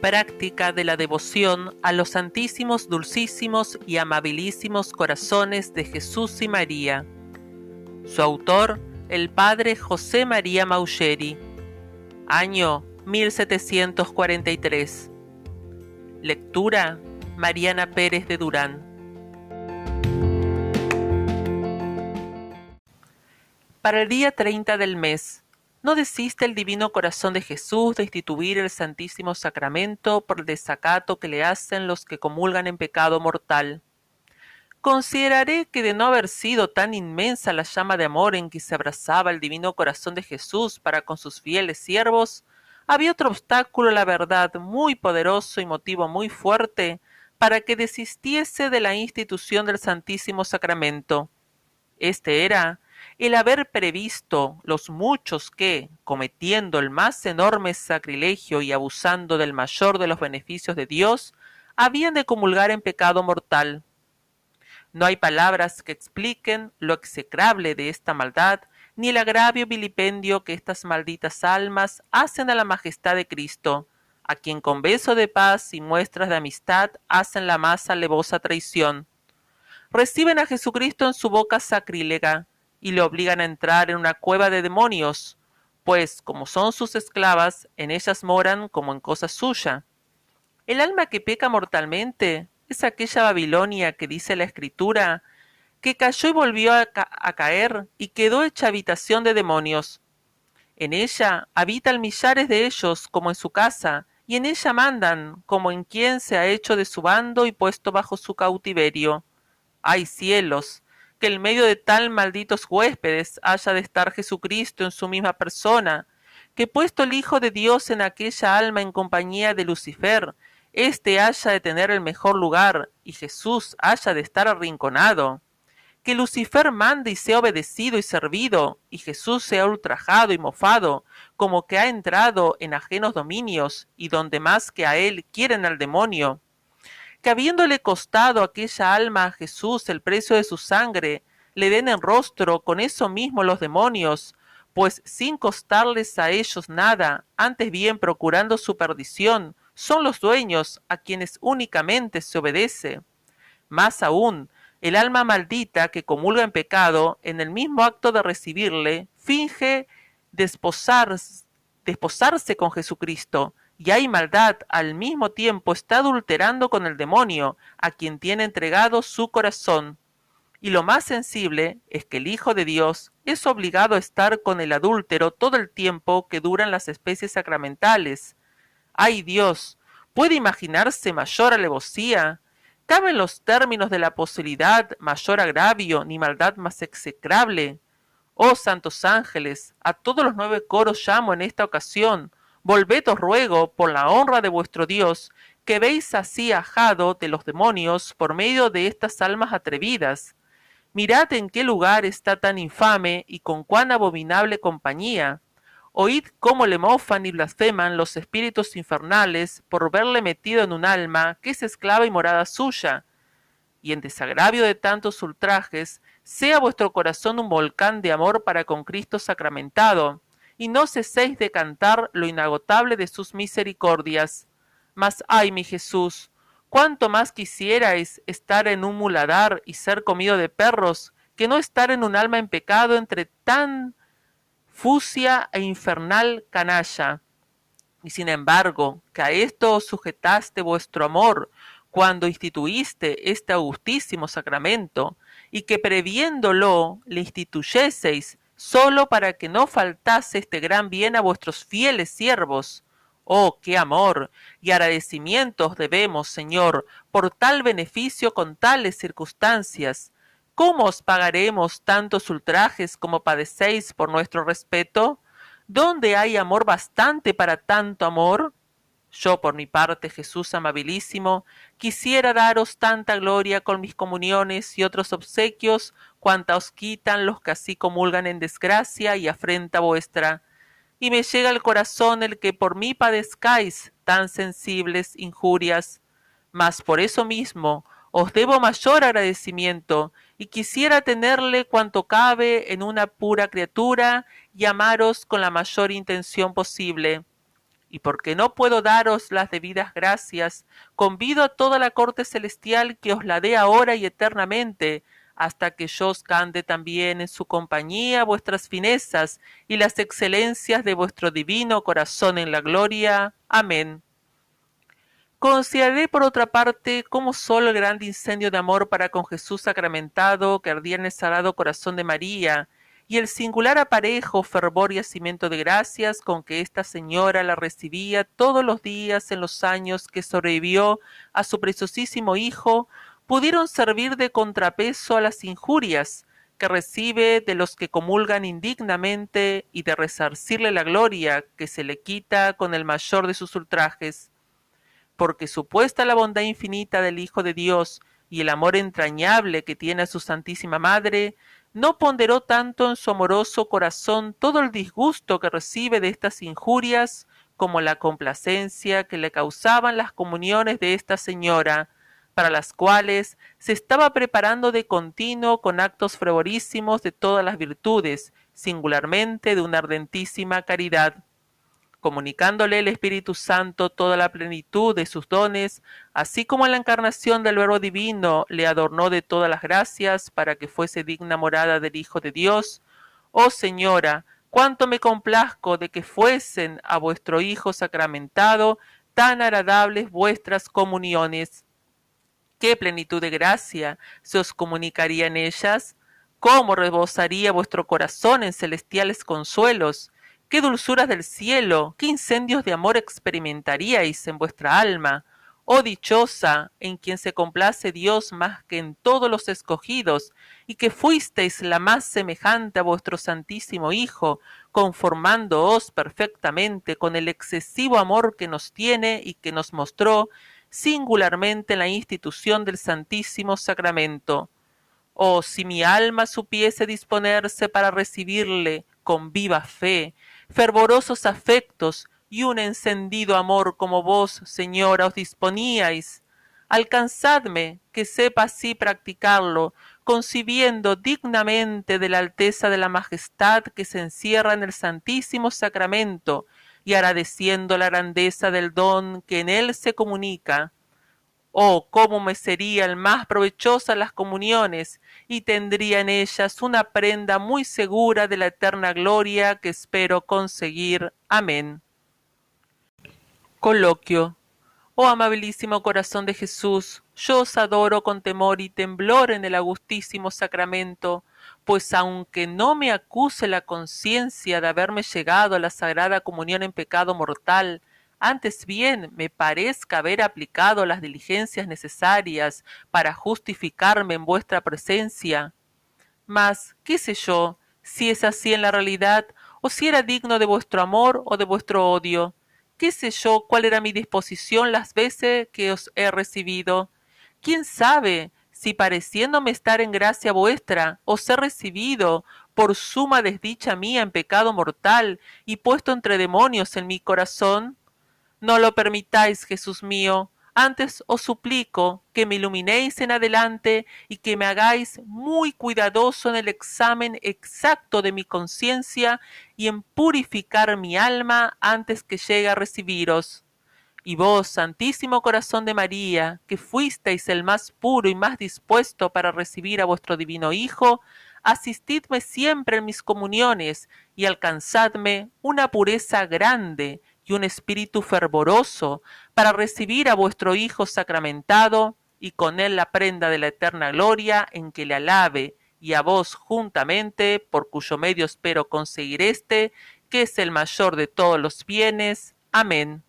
práctica de la devoción a los santísimos, dulcísimos y amabilísimos corazones de Jesús y María. Su autor, el padre José María Maucheri. Año 1743. Lectura Mariana Pérez de Durán. Para el día 30 del mes, no desiste el divino corazón de Jesús de instituir el Santísimo Sacramento por el desacato que le hacen los que comulgan en pecado mortal. Consideraré que de no haber sido tan inmensa la llama de amor en que se abrazaba el divino corazón de Jesús para con sus fieles siervos, había otro obstáculo la verdad muy poderoso y motivo muy fuerte para que desistiese de la institución del Santísimo Sacramento. Este era el haber previsto los muchos que, cometiendo el más enorme sacrilegio y abusando del mayor de los beneficios de Dios, habían de comulgar en pecado mortal. No hay palabras que expliquen lo execrable de esta maldad, ni el agravio vilipendio que estas malditas almas hacen a la majestad de Cristo, a quien con beso de paz y muestras de amistad hacen la más alevosa traición. Reciben a Jesucristo en su boca sacrílega, y le obligan a entrar en una cueva de demonios, pues como son sus esclavas, en ellas moran como en cosa suya. El alma que peca mortalmente es aquella Babilonia que dice la Escritura, que cayó y volvió a, a, caer y quedó hecha habitación de demonios. En ella habitan millares de ellos como en su casa, y en ella mandan como en quien se ha hecho de su bando y puesto bajo su cautiverio. ¡Ay cielos! Que en medio de tal malditos huéspedes haya de estar Jesucristo en su misma persona, que puesto el Hijo de Dios en aquella alma en compañía de Lucifer, éste haya de tener el mejor lugar y Jesús haya de estar arrinconado. Que Lucifer mande y sea obedecido y servido, y Jesús sea ultrajado y mofado, como que ha entrado en ajenos dominios, y donde más que a él quieren al demonio que habiéndole costado aquella alma a Jesús el precio de su sangre, le den en rostro con eso mismo los demonios, pues sin costarles a ellos nada, antes bien procurando su perdición, son los dueños a quienes únicamente se obedece. Más aún, el alma maldita que comulga en pecado, en el mismo acto de recibirle, finge desposarse, desposarse con Jesucristo, y hay maldad, al mismo tiempo está adulterando con el demonio, a quien tiene entregado su corazón. Y lo más sensible es que el Hijo de Dios es obligado a estar con el adúltero todo el tiempo que duran las especies sacramentales. ¡Ay Dios! ¿Puede imaginarse mayor alevosía? ¿Caben los términos de la posibilidad mayor agravio ni maldad más execrable? Oh santos ángeles, a todos los nueve coros llamo en esta ocasión, Volved os ruego, por la honra de vuestro Dios, que veis así ajado de los demonios por medio de estas almas atrevidas. Mirad en qué lugar está tan infame y con cuán abominable compañía. Oíd cómo le mofan y blasfeman los espíritus infernales por verle metido en un alma que es esclava y morada suya. Y en desagravio de tantos ultrajes, sea vuestro corazón un volcán de amor para con Cristo sacramentado y no ceséis de cantar lo inagotable de sus misericordias. Mas ay, mi Jesús, cuánto más quisierais estar en un muladar y ser comido de perros, que no estar en un alma en pecado entre tan fucia e infernal canalla. Y sin embargo, que a esto os sujetaste vuestro amor, cuando instituiste este augustísimo sacramento, y que previéndolo le instituyeseis solo para que no faltase este gran bien a vuestros fieles siervos. Oh, qué amor y agradecimientos debemos, Señor, por tal beneficio con tales circunstancias. ¿Cómo os pagaremos tantos ultrajes como padecéis por nuestro respeto? ¿Dónde hay amor bastante para tanto amor? Yo, por mi parte, Jesús amabilísimo, quisiera daros tanta gloria con mis comuniones y otros obsequios, cuanta os quitan los que así comulgan en desgracia y afrenta vuestra. Y me llega al corazón el que por mí padezcáis tan sensibles injurias. Mas por eso mismo os debo mayor agradecimiento, y quisiera tenerle cuanto cabe en una pura criatura y amaros con la mayor intención posible y porque no puedo daros las debidas gracias, convido a toda la corte celestial que os la dé ahora y eternamente, hasta que yo os cante también en su compañía vuestras finezas y las excelencias de vuestro divino corazón en la gloria. Amén. Consideraré por otra parte cómo solo el grande incendio de amor para con Jesús sacramentado que ardía en el sagrado corazón de María, y el singular aparejo, fervor y hacimiento de gracias con que esta señora la recibía todos los días en los años que sobrevivió a su preciosísimo hijo, pudieron servir de contrapeso a las injurias que recibe de los que comulgan indignamente y de resarcirle la gloria que se le quita con el mayor de sus ultrajes. Porque supuesta la bondad infinita del Hijo de Dios y el amor entrañable que tiene a su Santísima Madre, no ponderó tanto en su amoroso corazón todo el disgusto que recibe de estas injurias como la complacencia que le causaban las comuniones de esta señora, para las cuales se estaba preparando de continuo con actos fervorísimos de todas las virtudes, singularmente de una ardentísima caridad comunicándole el Espíritu Santo toda la plenitud de sus dones, así como la encarnación del Verbo Divino le adornó de todas las gracias para que fuese digna morada del Hijo de Dios. Oh Señora, cuánto me complazco de que fuesen a vuestro Hijo sacramentado tan agradables vuestras comuniones. Qué plenitud de gracia se os comunicaría en ellas, cómo rebosaría vuestro corazón en celestiales consuelos, qué dulzuras del cielo, qué incendios de amor experimentaríais en vuestra alma, oh dichosa, en quien se complace Dios más que en todos los escogidos, y que fuisteis la más semejante a vuestro Santísimo Hijo, conformándoos perfectamente con el excesivo amor que nos tiene y que nos mostró singularmente en la institución del Santísimo Sacramento. Oh, si mi alma supiese disponerse para recibirle con viva fe, fervorosos afectos y un encendido amor como vos, señora, os disponíais. Alcanzadme que sepa así practicarlo, concibiendo dignamente de la alteza de la majestad que se encierra en el Santísimo Sacramento y agradeciendo la grandeza del don que en él se comunica Oh, cómo me serían más provechosas las comuniones y tendría en ellas una prenda muy segura de la eterna gloria que espero conseguir. Amén. Coloquio. Oh amabilísimo corazón de Jesús, yo os adoro con temor y temblor en el augustísimo sacramento, pues aunque no me acuse la conciencia de haberme llegado a la sagrada comunión en pecado mortal, antes bien me parezca haber aplicado las diligencias necesarias para justificarme en vuestra presencia. Mas, qué sé yo, si es así en la realidad, o si era digno de vuestro amor o de vuestro odio. ¿Qué sé yo cuál era mi disposición las veces que os he recibido? ¿Quién sabe si pareciéndome estar en gracia vuestra, os he recibido por suma desdicha mía en pecado mortal y puesto entre demonios en mi corazón? No lo permitáis, Jesús mío. Antes os suplico que me iluminéis en adelante y que me hagáis muy cuidadoso en el examen exacto de mi conciencia y en purificar mi alma antes que llegue a recibiros. Y vos, Santísimo Corazón de María, que fuisteis el más puro y más dispuesto para recibir a vuestro divino Hijo, asistidme siempre en mis comuniones y alcanzadme una pureza grande un espíritu fervoroso para recibir a vuestro Hijo sacramentado y con él la prenda de la eterna gloria en que le alabe y a vos juntamente, por cuyo medio espero conseguir este, que es el mayor de todos los bienes. Amén.